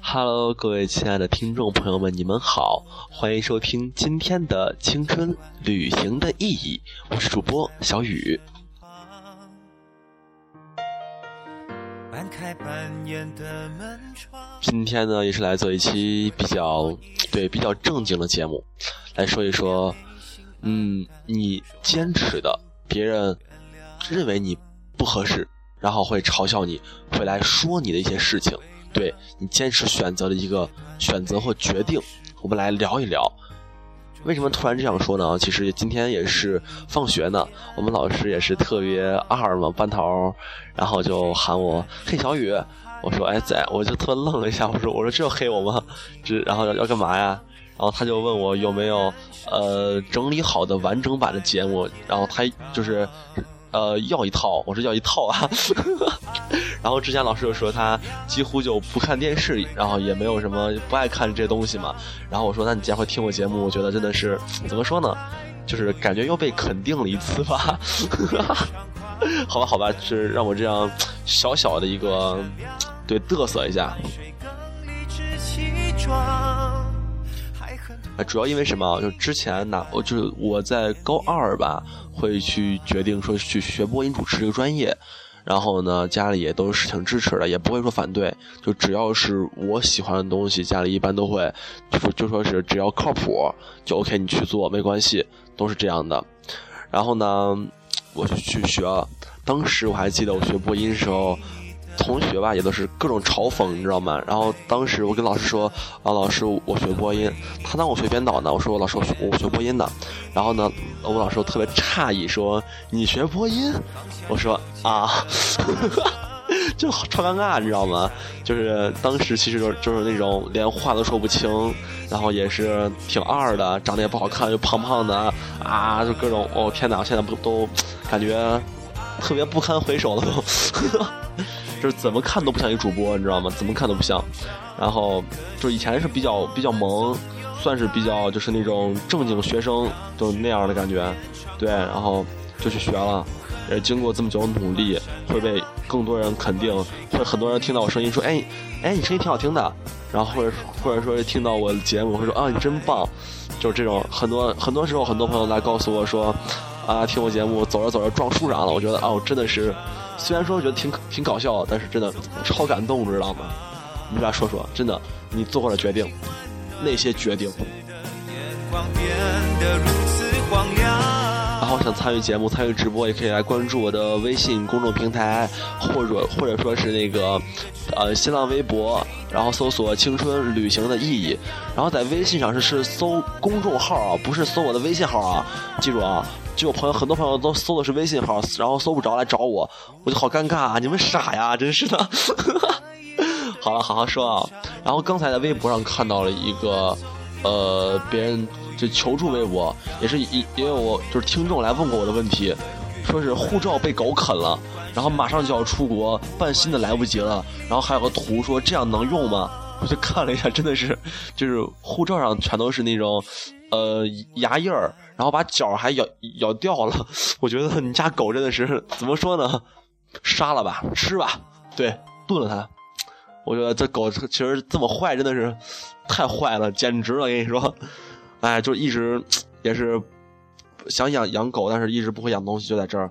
Hello，各位亲爱的听众朋友们，你们好，欢迎收听今天的青春旅行的意义。我是主播小雨。今天呢，也是来做一期比较对比较正经的节目，来说一说，嗯，你坚持的，别人认为你不合适。然后会嘲笑你，会来说你的一些事情，对你坚持选择的一个选择或决定，我们来聊一聊。为什么突然这样说呢？其实今天也是放学呢，我们老师也是特别二嘛，班头，然后就喊我嘿小雨，我说哎在，我就特愣了一下，我说我说这要黑我吗？这然后要要干嘛呀？然后他就问我有没有呃整理好的完整版的节目，然后他就是。呃，要一套，我说要一套啊。然后之前老师就说他几乎就不看电视，然后也没有什么不爱看这些东西嘛。然后我说，那你既然会听我节目，我觉得真的是 怎么说呢？就是感觉又被肯定了一次吧。好吧，好吧，是让我这样小小的一个对嘚瑟一下。啊，主要因为什么？就之前呢，我就是我在高二吧，会去决定说去学播音主持这个专业，然后呢，家里也都是挺支持的，也不会说反对。就只要是我喜欢的东西，家里一般都会就就说是只要靠谱就 OK，你去做没关系，都是这样的。然后呢，我就去学，当时我还记得我学播音时候。同学吧，也都是各种嘲讽，你知道吗？然后当时我跟老师说：“啊，老师，我学播音。”他当我学编导呢。我说：“我老师，我学我学播音的。”然后呢，我老师特别诧异，说：“你学播音？”我说：“啊，就超尴尬，你知道吗？就是当时其实就就是那种连话都说不清，然后也是挺二的，长得也不好看，又胖胖的啊，就各种哦天哪！现在不都感觉特别不堪回首了都。”就是怎么看都不像一个主播，你知道吗？怎么看都不像。然后就以前是比较比较萌，算是比较就是那种正经学生，就那样的感觉。对，然后就去学了。也经过这么久努力，会被更多人肯定，会很多人听到我声音说：“哎，哎，你声音挺好听的。”然后或者或者说听到我的节目会说：“啊，你真棒。”就是这种很多很多时候，很多朋友来告诉我说：“啊，听我节目走着走着撞树上了。”我觉得啊，我，真的是。虽然说觉得挺挺搞笑，但是真的超感动，知道吗？你俩说说，真的，你做过的决定，那些决定。然后想参与节目、参与直播，也可以来关注我的微信公众平台，或者或者说是那个呃新浪微博，然后搜索“青春旅行的意义”。然后在微信上是是搜公众号啊，不是搜我的微信号啊，记住啊。就我朋友很多朋友都搜的是微信号，然后搜不着来找我，我就好尴尬啊！你们傻呀，真是的。好了，好好说啊。然后刚才在微博上看到了一个，呃，别人就求助微博，也是因因为我就是听众来问过我的问题，说是护照被狗啃了，然后马上就要出国办新的来不及了，然后还有个图说这样能用吗？我就看了一下，真的是，就是护照上全都是那种，呃，牙印儿。然后把脚还咬咬掉了，我觉得你家狗真的是怎么说呢？杀了吧，吃吧，对，炖了它。我觉得这狗其实这么坏，真的是太坏了，简直了！跟你说，哎，就一直也是想养养狗，但是一直不会养东西，就在这儿，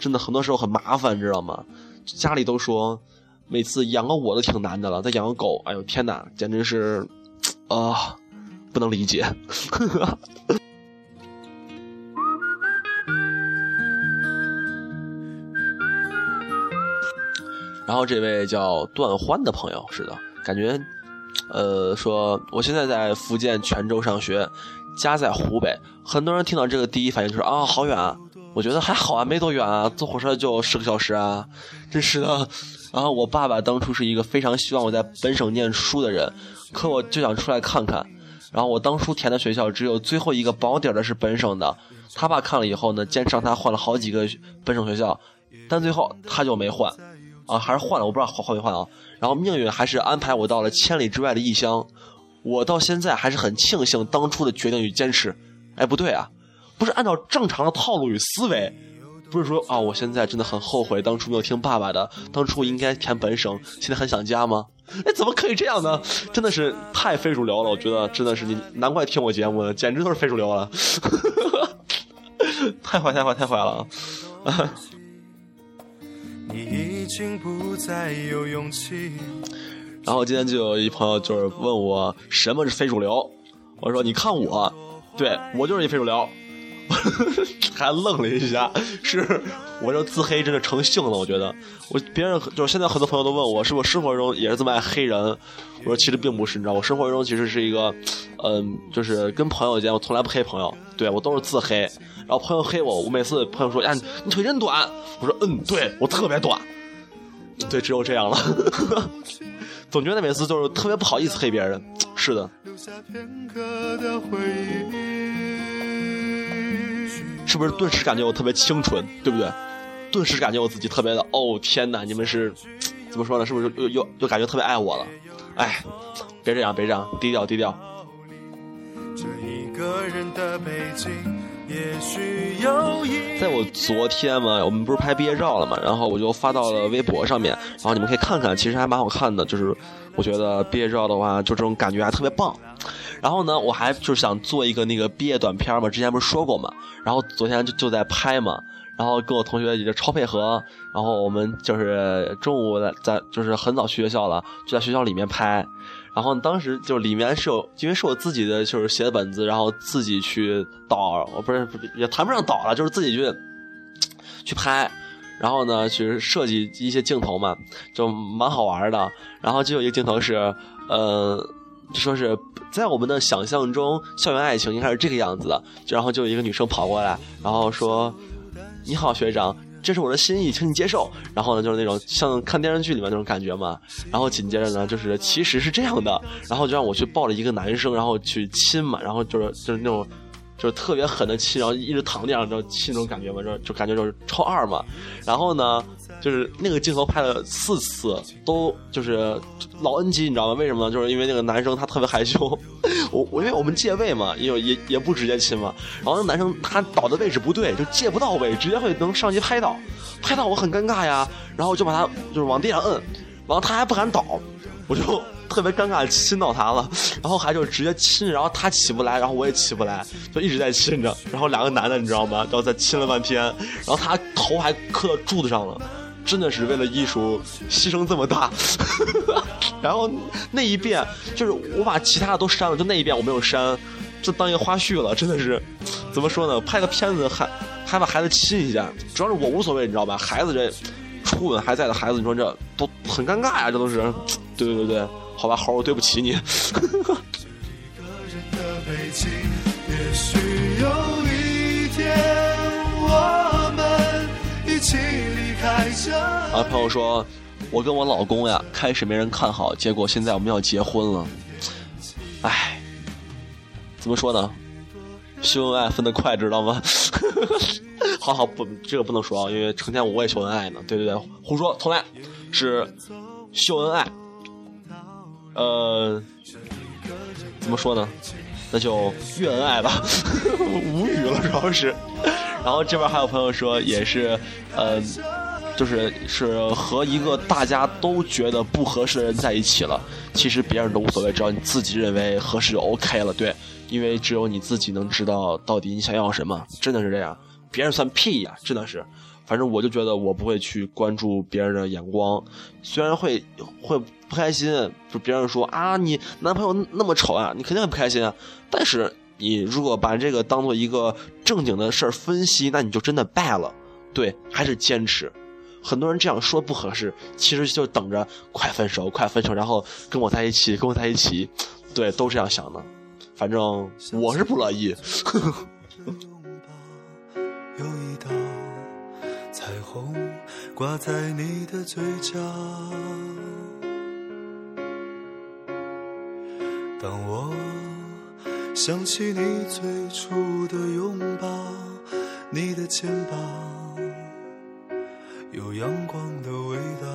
真的很多时候很麻烦，知道吗？家里都说每次养个我都挺难的了，再养个狗，哎呦天哪，简直是啊，不能理解。然后这位叫段欢的朋友是的，感觉，呃，说我现在在福建泉州上学，家在湖北。很多人听到这个第一反应就是啊，好远啊。我觉得还好啊，没多远啊，坐火车就十个小时啊，真是的。然后我爸爸当初是一个非常希望我在本省念书的人，可我就想出来看看。然后我当初填的学校只有最后一个保底的是本省的，他爸看了以后呢，坚持让他换了好几个本省学校，但最后他就没换，啊，还是换了，我不知道换没换啊。然后命运还是安排我到了千里之外的异乡，我到现在还是很庆幸当初的决定与坚持。哎，不对啊。不是按照正常的套路与思维，不是说啊，我现在真的很后悔当初没有听爸爸的，当初应该填本省，现在很想家吗？哎，怎么可以这样呢？真的是太非主流了，我觉得真的是你，难怪听我节目，简直都是非主流了，太坏太坏太坏了。然后今天就有一朋友就是问我什么是非主流，我说你看我，对我就是一非主流。还愣了一下，是我这自黑真的成性了。我觉得，我别人就是现在很多朋友都问我，是不是生活中也是这么爱黑人？我说其实并不是，你知道，我生活中其实是一个，嗯，就是跟朋友间我从来不黑朋友，对我都是自黑。然后朋友黑我，我每次朋友说呀你腿真短，我说嗯，对我特别短，对，只有这样了。总觉得每次就是特别不好意思黑别人，是的。留下片刻的回忆是不是顿时感觉我特别清纯，对不对？顿时感觉我自己特别的，哦天哪！你们是怎么说呢？是不是又又又感觉特别爱我了？哎，别这样，别这样，低调低调。在我昨天嘛，我们不是拍毕业照了嘛，然后我就发到了微博上面，然后你们可以看看，其实还蛮好看的。就是我觉得毕业照的话，就这种感觉还特别棒。然后呢，我还就是想做一个那个毕业短片嘛，之前不是说过嘛。然后昨天就就在拍嘛，然后跟我同学也就超配合。然后我们就是中午在在就是很早去学校了，就在学校里面拍。然后当时就里面是有，因为是我自己的就是写的本子，然后自己去导，我不是也谈不上导了，就是自己去去拍。然后呢，去设计一些镜头嘛，就蛮好玩的。然后就有一个镜头是，呃。就说是在我们的想象中，校园爱情应该是这个样子的。就然后就有一个女生跑过来，然后说：“你好，学长，这是我的心意，请你接受。”然后呢，就是那种像看电视剧里面那种感觉嘛。然后紧接着呢，就是其实是这样的，然后就让我去抱着一个男生，然后去亲嘛，然后就是就是那种。就是特别狠的亲，然后一直躺地上，就亲那种感觉嘛，就就感觉就是超二嘛。然后呢，就是那个镜头拍了四次，都就是老 NG，你知道吗？为什么呢？就是因为那个男生他特别害羞，我我因为我们借位嘛，因为也也不直接亲嘛。然后那男生他倒的位置不对，就借不到位，直接会能上级拍到，拍到我很尴尬呀。然后我就把他就是往地上摁，然后他还不敢倒，我就。特别尴尬，亲到他了，然后还就直接亲，然后他起不来，然后我也起不来，就一直在亲着，然后两个男的你知道吗？然后再亲了半天，然后他头还磕到柱子上了，真的是为了艺术牺牲这么大。然后那一遍就是我把其他的都删了，就那一遍我没有删，就当一个花絮了。真的是怎么说呢？拍个片子还还把孩子亲一下，主要是我无所谓，你知道吧？孩子这初吻还在的孩子，你说这都很尴尬呀，这都是，对对对对。好吧，猴，我对不起你。啊，朋友说，我跟我老公呀，开始没人看好，结果现在我们要结婚了。哎，怎么说呢？秀恩爱分得快，知道吗？好好不，这个不能说啊，因为成天我也秀恩爱呢。对对对，胡说，从来，是秀恩爱。呃，怎么说呢？那就越恩爱吧，无语了主要是。然后这边还有朋友说，也是，呃，就是是和一个大家都觉得不合适的人在一起了。其实别人都无所谓，只要你自己认为合适就 OK 了。对，因为只有你自己能知道到底你想要什么，真的是这样。别人算屁呀，真的是。反正我就觉得我不会去关注别人的眼光，虽然会会不开心，就别人说啊你男朋友那么丑啊，你肯定很不开心啊。但是你如果把这个当做一个正经的事儿分析，那你就真的败了。对，还是坚持。很多人这样说不合适，其实就等着快分手，快分手，然后跟我在一起，跟我在一起。对，都这样想的。反正我是不乐意。有一道。红挂在你的嘴角。当我想起你最初的拥抱，你的肩膀有阳光的味道。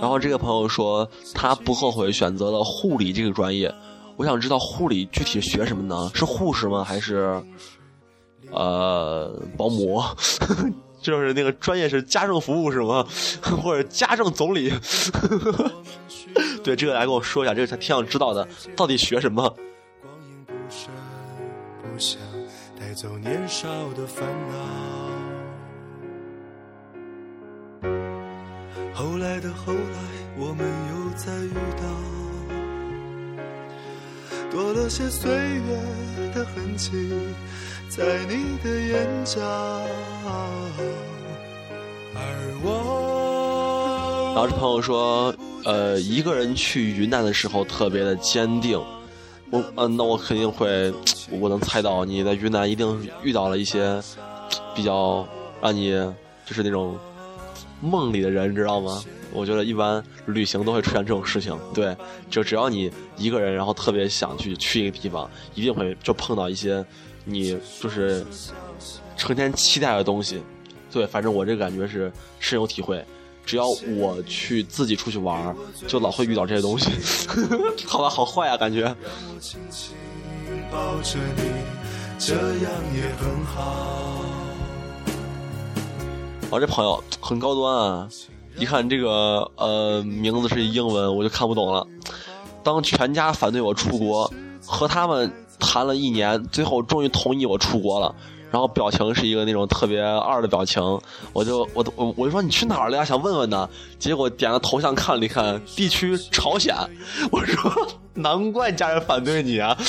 然后这个朋友说，他不后悔选择了护理这个专业。我想知道护理具体学什么呢？是护士吗？还是呃保姆？就是那个专业是家政服务是吗？或者家政总理？对，这个来跟我说一下，这个他挺想知道的，到底学什么？光阴不声不走年少的烦恼。后来的后来，我们又再遇到，多了些岁月的痕迹，在你的眼角。而我，然后这朋友说，呃，一个人去云南的时候特别的坚定。我，嗯、那我肯定会，我能猜到你在云南一定遇到了一些比较让你就是那种梦里的人，知道吗？我觉得一般旅行都会出现这种事情。对，就只要你一个人，然后特别想去去一个地方，一定会就碰到一些你就是成天期待的东西。对，反正我这个感觉是深有体会。只要我去自己出去玩儿，就老会遇到这些东西。好吧，好坏啊，感觉。我这朋友很高端啊，一看这个呃名字是英文，我就看不懂了。当全家反对我出国，和他们谈了一年，最后终于同意我出国了。然后表情是一个那种特别二的表情，我就我我我就说你去哪儿了呀？想问问呢。结果点个头像看了一看，地区朝鲜。我说难怪家人反对你啊。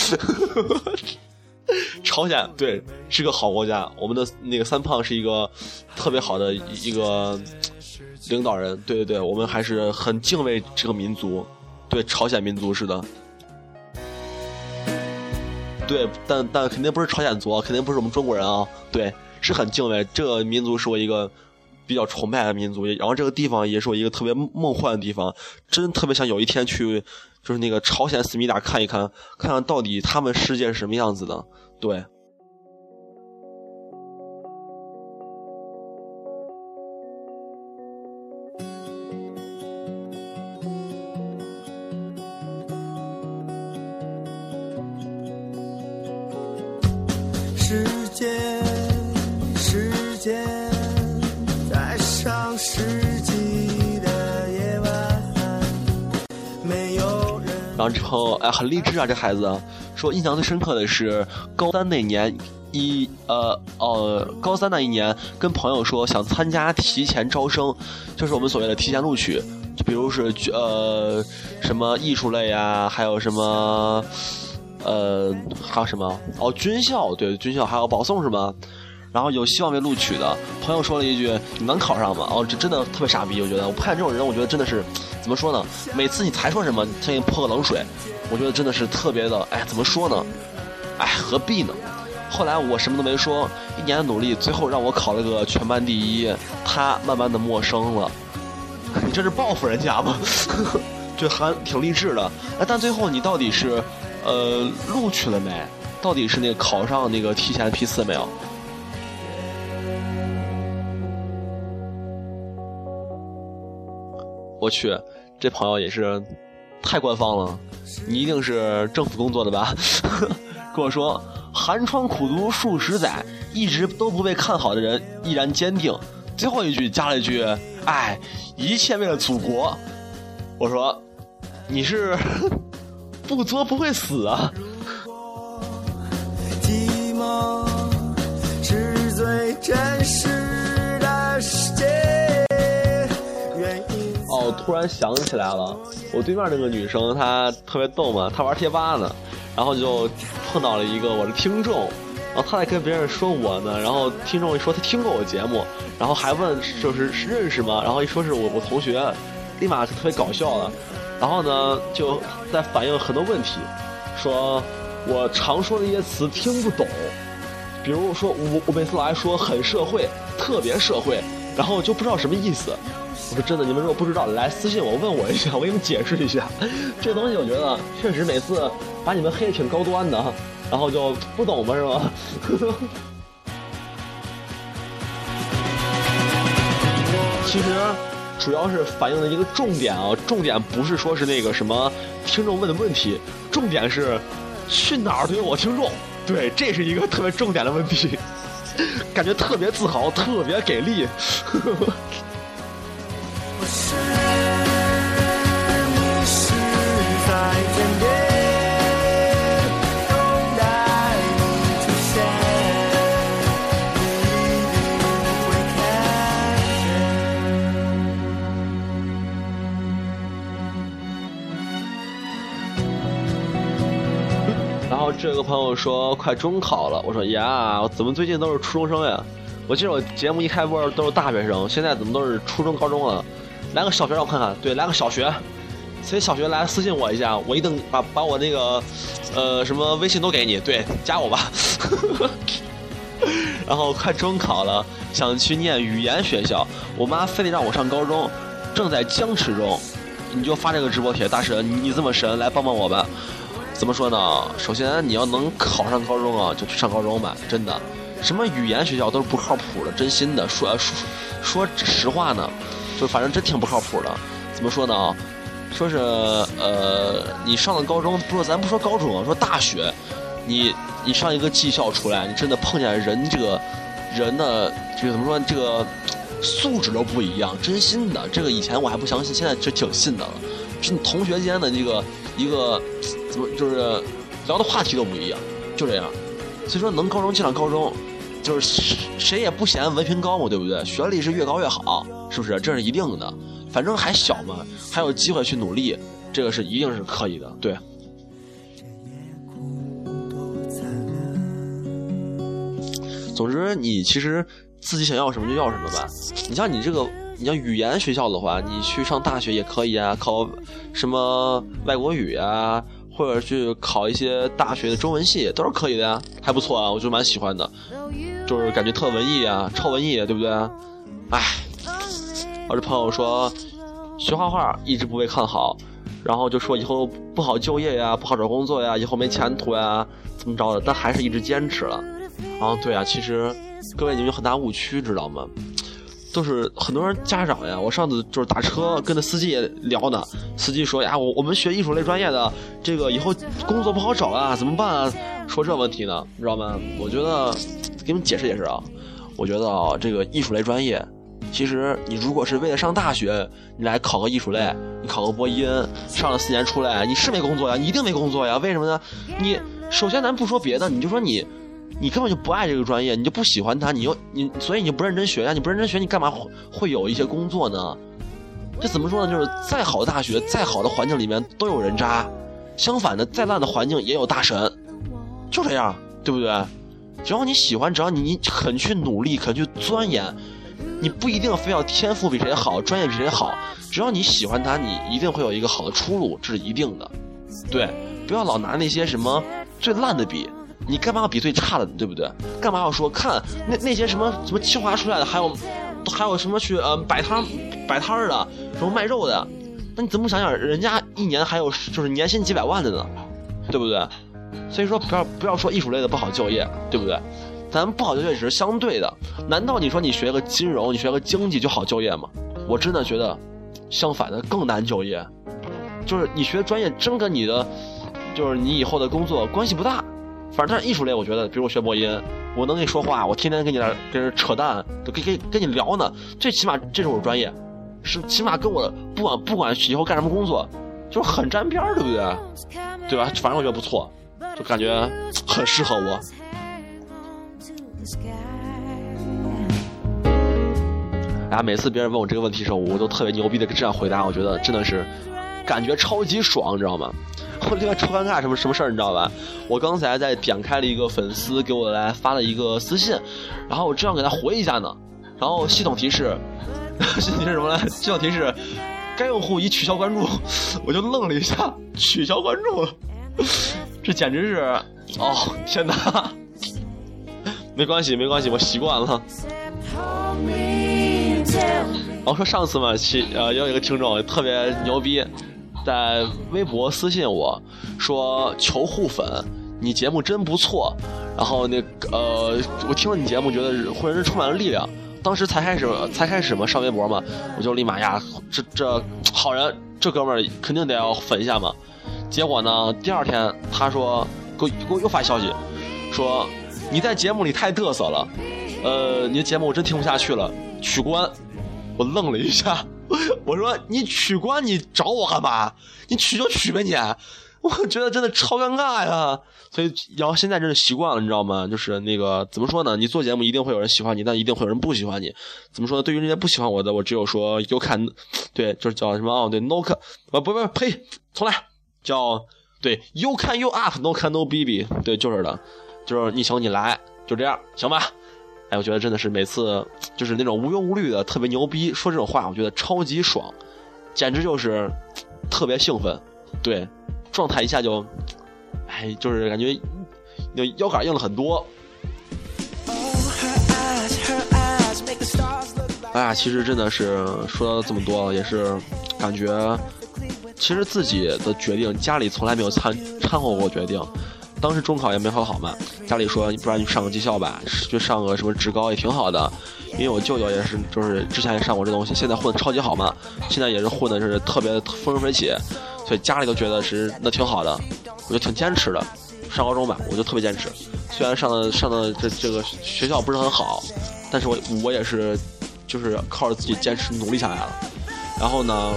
朝鲜对是个好国家，我们的那个三胖是一个特别好的一个领导人。对对对，我们还是很敬畏这个民族。对朝鲜民族是的。对，但但肯定不是朝鲜族，肯定不是我们中国人啊。对，是很敬畏这个民族，是我一个比较崇拜的民族。然后这个地方也是我一个特别梦幻的地方，真特别想有一天去，就是那个朝鲜思密达看一看，看看到底他们世界是什么样子的。对。然后之后，哎，很励志啊！这孩子说，印象最深刻的是高三那年，一呃呃，高三那一年，跟朋友说想参加提前招生，就是我们所谓的提前录取，就比如是呃什么艺术类啊，还有什么。呃，还有什么？哦，军校，对，军校还有保送是吗？然后有希望被录取的朋友说了一句：“你能考上吗？”哦，这真的特别傻逼，我觉得我看这种人，我觉得真的是怎么说呢？每次你才说什么，他给你泼个冷水，我觉得真的是特别的，哎，怎么说呢？哎，何必呢？后来我什么都没说，一年的努力，最后让我考了个全班第一，他慢慢的陌生了。你这是报复人家吗？就还挺励志的。哎，但最后你到底是？呃，录取了没？到底是那个考上那个提前批次没有？我去，这朋友也是太官方了，你一定是政府工作的吧？跟我说，寒窗苦读数十载，一直都不被看好的人依然坚定。最后一句加了一句：“哎，一切为了祖国。”我说，你是？不作不会死啊！寂寞是最真实突然想起来了，我对面那个女生她特别逗嘛，她玩贴吧呢，然后就碰到了一个我的听众，然后她在跟别人说我呢，然后听众一说他听过我节目，然后还问就是认识吗？然后一说是我我同学，立马就特别搞笑了。然后呢，就在反映很多问题，说我常说的一些词听不懂，比如说我我每次老爱说很社会，特别社会，然后就不知道什么意思。我说真的，你们如果不知道，来私信我问我一下，我给你们解释一下。这东西我觉得确实每次把你们黑的挺高端的，然后就不懂嘛是吧？其实主要是反映的一个重点啊，重点不是说是那个什么听众问的问题，重点是去哪儿都有我听众。对，这是一个特别重点的问题，感觉特别自豪，特别给力。呵呵然后这个朋友说快中考了，我说呀，怎么最近都是初中生呀？我记得我节目一开播都是大学生，现在怎么都是初中、高中了？来个小学让我看看，对，来个小学，所以小学来私信我一下，我一定把把我那个，呃，什么微信都给你，对，加我吧。然后快中考了，想去念语言学校，我妈非得让我上高中，正在僵持中。你就发这个直播帖，大神，你这么神，来帮帮我吧。怎么说呢？首先你要能考上高中啊，就去上高中吧，真的。什么语言学校都是不靠谱的，真心的说说说实话呢，就反正真挺不靠谱的。怎么说呢？说是呃，你上了高中，不是咱不说高中，说大学，你你上一个技校出来，你真的碰见人这个人的这个怎么说这个素质都不一样，真心的。这个以前我还不相信，现在就挺信的了。是你同学间的这个一个怎么就是聊的话题都不一样，就这样。所以说能高中进上高中，就是谁也不嫌文凭高嘛，对不对？学历是越高越好，是不是？这是一定的。反正还小嘛，还有机会去努力，这个是一定是可以的。对。总之，你其实自己想要什么就要什么吧。你像你这个，你像语言学校的话，你去上大学也可以啊，考什么外国语啊，或者去考一些大学的中文系都是可以的呀，还不错啊，我就蛮喜欢的，就是感觉特文艺啊，超文艺，对不对？哎，我这朋友说学画画一直不被看好，然后就说以后不好就业呀，不好找工作呀，以后没前途呀，怎么着的，但还是一直坚持了。啊，对啊，其实各位你们有很大误区，知道吗？都是很多人家长呀，我上次就是打车跟那司机聊呢，司机说呀，我我们学艺术类专业的，这个以后工作不好找啊，怎么办啊？说这问题呢，你知道吗？我觉得给你们解释解释啊，我觉得啊，这个艺术类专业，其实你如果是为了上大学，你来考个艺术类，你考个播音，上了四年出来，你是没工作呀，你一定没工作呀？为什么呢？你首先咱不说别的，你就说你。你根本就不爱这个专业，你就不喜欢它，你又你，所以你就不认真学呀？你不认真学，你干嘛会有一些工作呢？这怎么说呢？就是再好的大学，再好的环境里面都有人渣，相反的，再烂的环境也有大神，就这样，对不对？只要你喜欢，只要你你肯去努力，肯去钻研，你不一定非要天赋比谁好，专业比谁好，只要你喜欢它，你一定会有一个好的出路，这是一定的。对，不要老拿那些什么最烂的比。你干嘛要比最差的，对不对？干嘛要说看那那些什么什么清华出来的，还有还有什么去呃摆摊摆摊儿的，什么卖肉的？那你怎么想想，人家一年还有就是年薪几百万的呢，对不对？所以说不要不要说艺术类的不好就业，对不对？咱们不好就业只是相对的。难道你说你学个金融，你学个经济就好就业吗？我真的觉得相反的更难就业。就是你学专业真跟你的就是你以后的工作关系不大。反正但是艺术类，我觉得，比如我学播音，我能跟你说话，我天天跟你在跟人扯淡，跟跟跟你聊呢。最起码这是我专业，是起码跟我不管不管以后干什么工作，就是很沾边，对不对？对吧？反正我觉得不错，感觉很适合我。然后每次别人问我这个问题的时候，我都特别牛逼的这样回答，我觉得真的是感觉超级爽，你知道吗？我另外超尴尬什么什么事儿你知道吧？我刚才在点开了一个粉丝给我来发了一个私信，然后我正要给他回一下呢，然后系统提示，系统提示什么呢？系统提示该用户已取消关注，我就愣了一下，取消关注，这简直是，哦天哪！没关系，没关系，我习惯了。然后说上次嘛，其呃有一个听众特别牛逼，在微博私信我说求互粉，你节目真不错。然后那呃，我听了你节目，觉得浑身充满了力量。当时才开始才开始嘛，上微博嘛，我就立马呀，这这好人，这哥们儿肯定得要粉一下嘛。结果呢，第二天他说给我给我又发消息，说你在节目里太嘚瑟了，呃，你的节目我真听不下去了，取关。我愣了一下，我说你取关你找我干嘛？你取就取呗你。我觉得真的超尴尬呀，所以然后现在真是习惯了，你知道吗？就是那个怎么说呢？你做节目一定会有人喜欢你，但一定会有人不喜欢你。怎么说呢？对于那些不喜欢我的，我只有说 you can，对，就是叫什么哦，对，no can，不不不，呸，重来，叫对，you can you up，no can no baby，对，就是的，就是你行你来，就这样，行吧？哎，我觉得真的是每次就是那种无忧无虑的，特别牛逼，说这种话，我觉得超级爽，简直就是特别兴奋，对。状态一下就，哎，就是感觉那腰杆硬了很多。哎呀，其实真的是说了这么多，也是感觉，其实自己的决定，家里从来没有掺掺和过决定。当时中考也没考好嘛，家里说，不然你上个技校吧，去上个什么职高也挺好的。因为我舅舅也是，就是之前也上过这东西，现在混的超级好嘛，现在也是混的是特别风生水起。所以家里都觉得是那挺好的，我就挺坚持的。上高中吧，我就特别坚持。虽然上的上的这这个学校不是很好，但是我我也是，就是靠着自己坚持努力下来了。然后呢，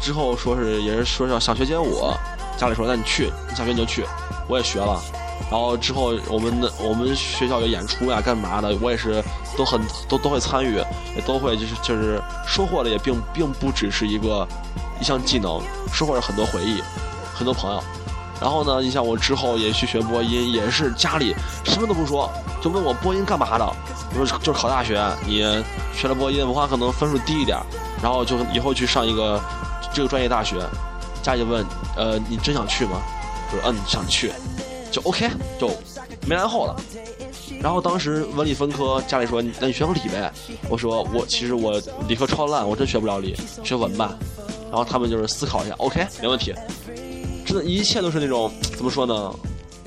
之后说是也是说要想学街舞，家里说那你去，你想学你就去。我也学了。然后之后我们的我们学校有演出呀，干嘛的，我也是都很都都会参与，也都会就是就是收获的也并并不只是一个。一项技能，收获了很多回忆，很多朋友。然后呢，你像我之后也去学播音，也是家里什么都不说，就问我播音干嘛的。我说就是考大学，你学了播音，文化可能分数低一点，然后就以后去上一个这个专业大学。家里问，呃，你真想去吗？我说嗯，想去，就 OK，就没然后了。然后当时文理分科，家里说那你学个理呗。我说我其实我理科超烂，我真学不了理，学文吧。然后他们就是思考一下，OK，没问题。真的，一切都是那种怎么说呢，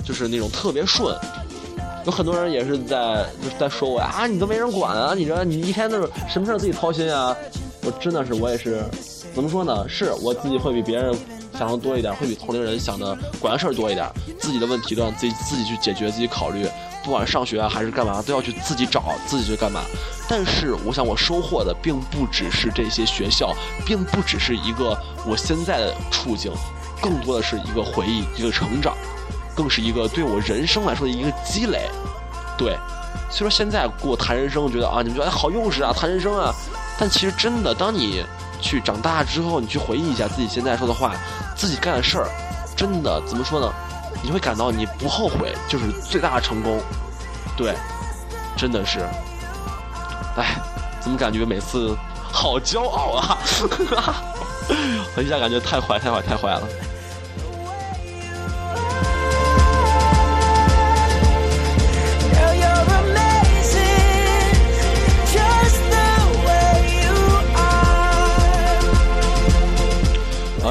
就是那种特别顺。有很多人也是在就是在说我啊，你都没人管啊，你这你一天都是什么事自己操心啊。我真的是我也是，怎么说呢？是我自己会比别人想的多一点，会比同龄人想的管的事儿多一点，自己的问题都让自己自己去解决，自己考虑。不管上学啊还是干嘛，都要去自己找，自己去干嘛。但是，我想我收获的并不只是这些学校，并不只是一个我现在的处境，更多的是一个回忆，一个成长，更是一个对我人生来说的一个积累。对，虽说现在跟我谈人生，觉得啊，你们觉得哎好幼稚啊，谈人生啊。但其实真的，当你去长大之后，你去回忆一下自己现在说的话，自己干的事儿，真的怎么说呢？你会感到你不后悔就是最大的成功，对，真的是，哎，怎么感觉每次好骄傲啊！我 一下感觉太坏太坏太坏了。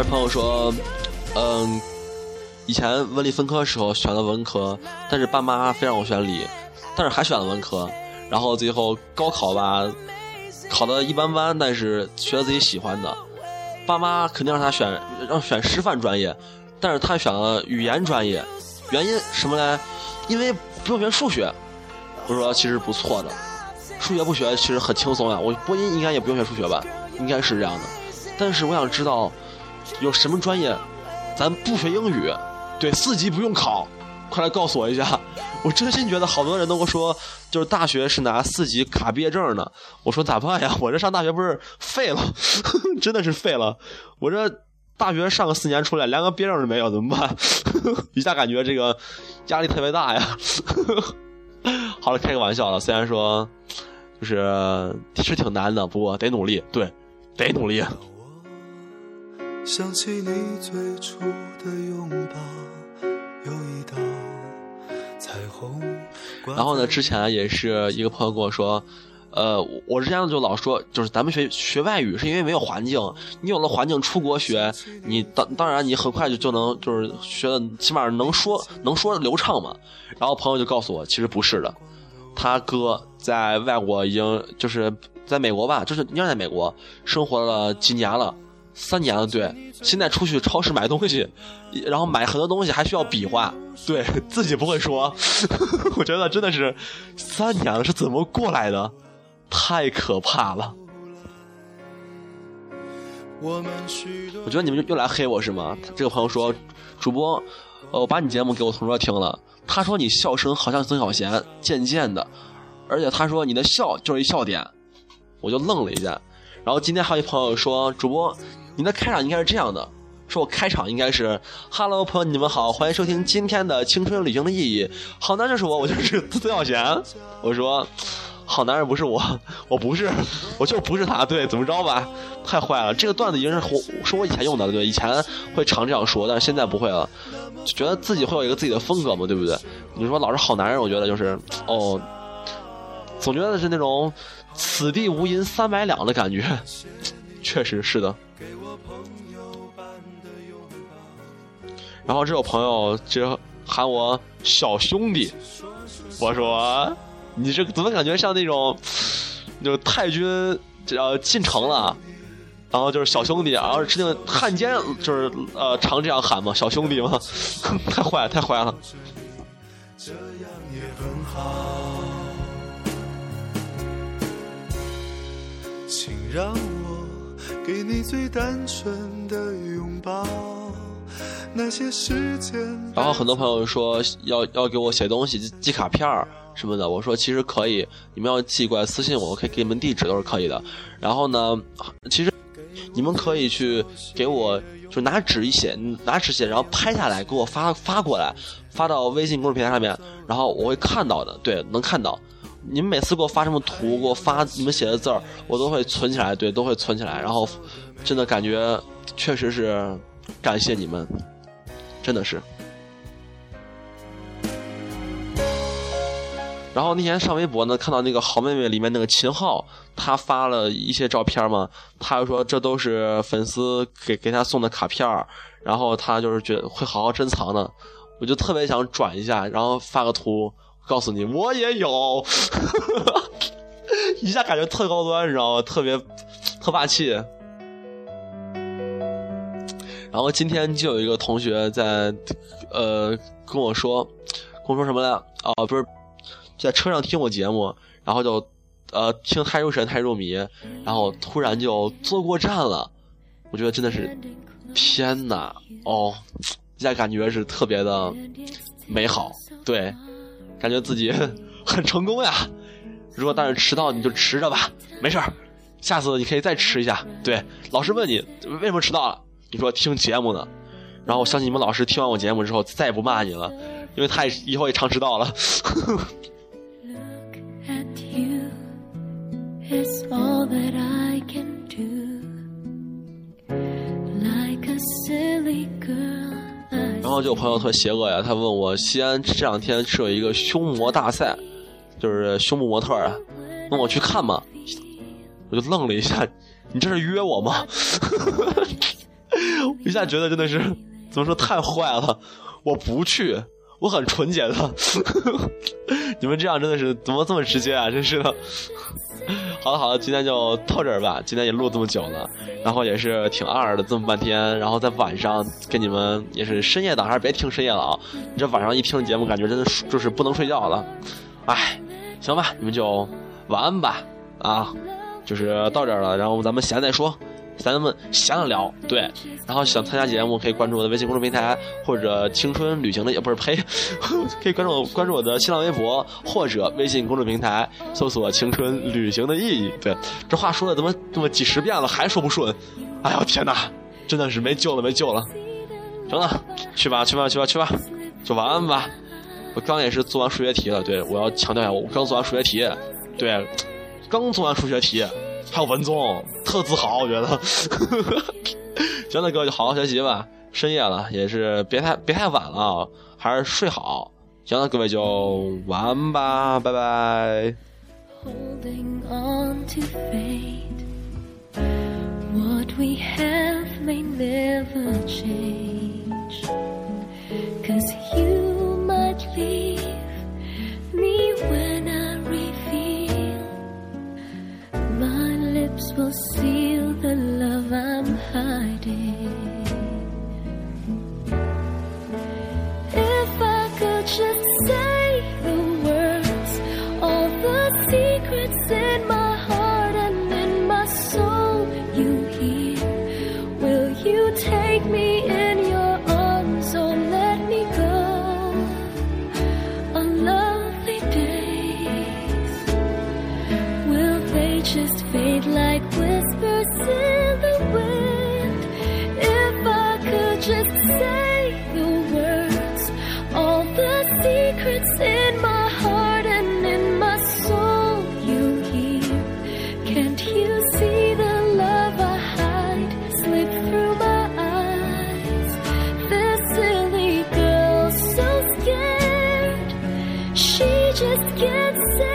朋友说，嗯。以前文理分科的时候选了文科，但是爸妈非让我选理，但是还选了文科。然后最后高考吧，考的一般般，但是学了自己喜欢的。爸妈肯定让他选，让选师范专业，但是他选了语言专业，原因什么嘞？因为不用学数学。我说其实不错的，数学不学其实很轻松呀。我播音应该也不用学数学吧？应该是这样的。但是我想知道，有什么专业，咱不学英语？对，四级不用考，快来告诉我一下！我真心觉得好多人都跟我说，就是大学是拿四级卡毕业证的。我说咋办呀？我这上大学不是废了，真的是废了。我这大学上个四年出来，连个毕业证都没有，怎么办？一下感觉这个压力特别大呀。好了，开个玩笑了。虽然说就是是挺难的，不过得努力，对，得努力。想起你最初的拥抱。有一道彩虹。然后呢，之前也是一个朋友跟我说，呃，我之前就老说，就是咱们学学外语是因为没有环境，你有了环境出国学，你当当然你很快就就能就是学的起码能说能说流畅嘛。然后朋友就告诉我，其实不是的，他哥在外国已经就是在美国吧，就是应该在美国生活了几年了。三年了，对，现在出去超市买东西，然后买很多东西还需要比划，对自己不会说，我觉得真的是三年了是怎么过来的，太可怕了。我觉得你们又来黑我是吗？这个朋友说，主播，呃，我把你节目给我同桌听了，他说你笑声好像曾小贤，渐渐的，而且他说你的笑就是一笑点，我就愣了一下。然后今天还有一朋友说，主播。你的开场应该是这样的，说我开场应该是，Hello，朋友你们好，欢迎收听今天的青春旅行的意义。好男人是我，我就是曾小贤。我说，好男人不是我，我不是，我就不是他。对，怎么着吧？太坏了，这个段子已经是我是我以前用的了，对，以前会常这样说，但是现在不会了，觉得自己会有一个自己的风格嘛，对不对？你说老是好男人，我觉得就是哦，总觉得是那种此地无银三百两的感觉，确实是的。然后这有朋友就喊我小兄弟，我说你这怎么感觉像那种，就太君呃进城了，然后就是小兄弟，然后是那个汉奸，就是呃常这样喊嘛，小兄弟嘛，太坏了，太坏了。这样也很好请让我给你最单纯的拥抱。然后很多朋友说要要给我写东西寄卡片儿什么的，我说其实可以，你们要寄过来私信我，我可以给你们地址都是可以的。然后呢，其实你们可以去给我就拿纸一写，拿纸写，然后拍下来给我发发过来，发到微信公众平台上面，然后我会看到的，对，能看到。你们每次给我发什么图，给我发你们写的字儿，我都会存起来，对，都会存起来。然后真的感觉确实是感谢你们。真的是，然后那天上微博呢，看到那个好妹妹里面那个秦昊，他发了一些照片嘛，他就说这都是粉丝给给他送的卡片然后他就是觉得会好好珍藏的，我就特别想转一下，然后发个图告诉你我也有，一下感觉特高端，你知道吗？特别特霸气。然后今天就有一个同学在，呃，跟我说，跟我说什么了？啊，不是，在车上听我节目，然后就，呃，听太入神太入迷，然后突然就坐过站了。我觉得真的是，天哪！哦，现在感觉是特别的美好，对，感觉自己 很成功呀。如果但是迟到，你就迟着吧，没事儿，下次你可以再迟一下。对，老师问你为什么迟到了？你说听节目呢，然后我相信你们老师听完我节目之后再也不骂你了，因为他也以后也常迟到了。然后就有朋友特邪恶呀，他问我西安这两天是有一个胸模大赛，就是胸部模特啊，问我去看吗？我就愣了一下，你这是约我吗？一下觉得真的是怎么说太坏了，我不去，我很纯洁的。你们这样真的是怎么这么直接啊？真是的。好了好了，今天就到这儿吧。今天也录这么久了，然后也是挺二的，这么半天，然后在晚上跟你们也是深夜档，还是别听深夜了啊！你这晚上一听节目，感觉真的就是不能睡觉了。哎，行吧，你们就晚安吧。啊，就是到这儿了，然后咱们闲再说。咱们闲着聊，对，然后想参加节目可以关注我的微信公众平台，或者青春旅行的也不是呸，可以关注我关注我的新浪微博或者微信公众平台，搜索“青春旅行的意义”。对，这话说了怎么这么几十遍了还说不顺？哎呦天哪，真的是没救了没救了！行了，去吧去吧去吧去吧，就晚安吧。我刚也是做完数学题了，对我要强调一下，我刚做完数学题，对，刚做完数学题。还有文综，特自豪，我觉得。行了，各位就好好学习吧。深夜了，也是别太别太晚了，还是睡好。行了，各位就晚安吧，拜拜。holding on to fate. What we have may never change. Cause you might leave can't say